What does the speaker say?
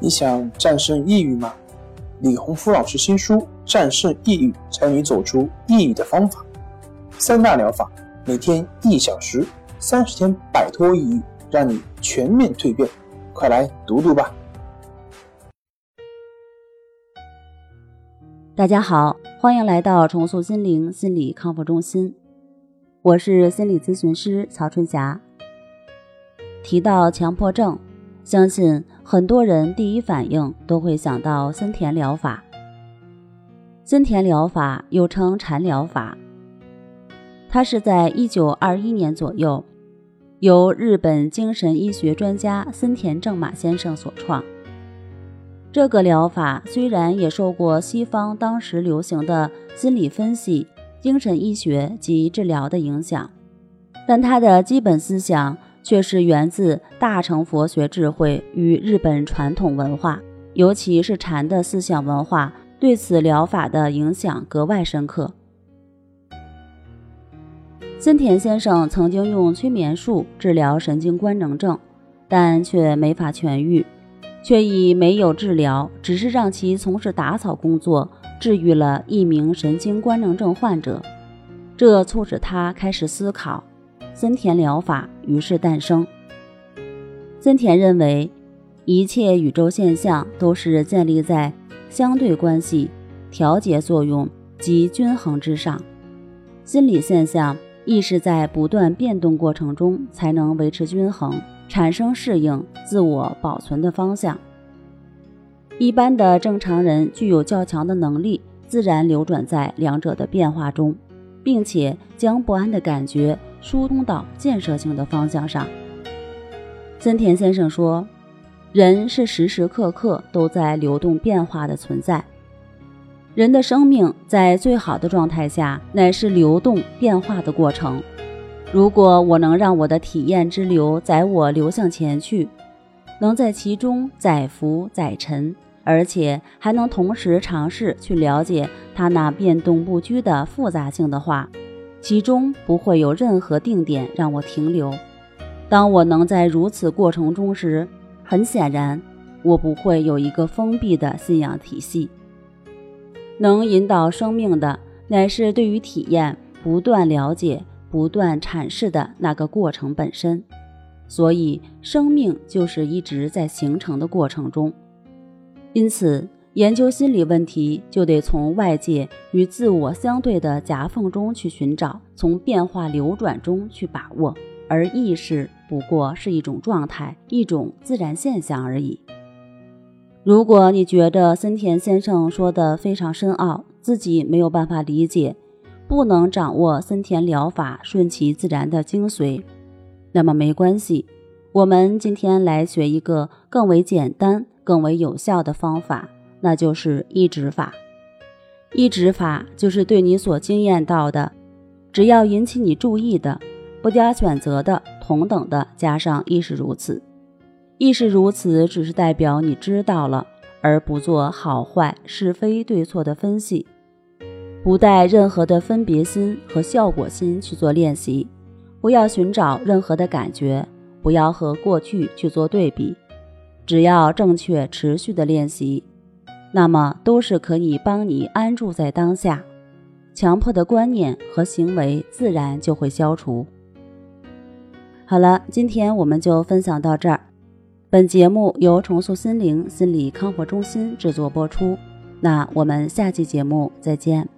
你想战胜抑郁吗？李洪福老师新书《战胜抑郁，教你走出抑郁的方法》，三大疗法，每天一小时，三十天摆脱抑郁，让你全面蜕变。快来读读吧！大家好，欢迎来到重塑心灵心理康复中心，我是心理咨询师曹春霞。提到强迫症。相信很多人第一反应都会想到森田疗法。森田疗法又称禅疗法，它是在一九二一年左右由日本精神医学专家森田正马先生所创。这个疗法虽然也受过西方当时流行的心理分析、精神医学及治疗的影响，但它的基本思想。却是源自大乘佛学智慧与日本传统文化，尤其是禅的思想文化，对此疗法的影响格外深刻。森田先生曾经用催眠术治疗神经官能症，但却没法痊愈，却以没有治疗，只是让其从事打扫工作，治愈了一名神经官能症患者。这促使他开始思考。森田疗法于是诞生。森田认为，一切宇宙现象都是建立在相对关系、调节作用及均衡之上。心理现象亦是在不断变动过程中才能维持均衡，产生适应、自我保存的方向。一般的正常人具有较强的能力，自然流转在两者的变化中，并且将不安的感觉。疏通到建设性的方向上。森田先生说：“人是时时刻刻都在流动变化的存在，人的生命在最好的状态下乃是流动变化的过程。如果我能让我的体验之流载我流向前去，能在其中载浮载沉，而且还能同时尝试去了解它那变动不居的复杂性的话。”其中不会有任何定点让我停留。当我能在如此过程中时，很显然，我不会有一个封闭的信仰体系。能引导生命的，乃是对于体验不断了解、不断阐释的那个过程本身。所以，生命就是一直在形成的过程中。因此。研究心理问题，就得从外界与自我相对的夹缝中去寻找，从变化流转中去把握。而意识不过是一种状态，一种自然现象而已。如果你觉得森田先生说的非常深奥，自己没有办法理解，不能掌握森田疗法顺其自然的精髓，那么没关系。我们今天来学一个更为简单、更为有效的方法。那就是一指法，一指法就是对你所经验到的，只要引起你注意的，不加选择的，同等的加上亦是如此。亦是如此，只是代表你知道了，而不做好坏是非对错的分析，不带任何的分别心和效果心去做练习，不要寻找任何的感觉，不要和过去去做对比，只要正确持续的练习。那么都是可以帮你安住在当下，强迫的观念和行为自然就会消除。好了，今天我们就分享到这儿。本节目由重塑心灵心理康复中心制作播出。那我们下期节目再见。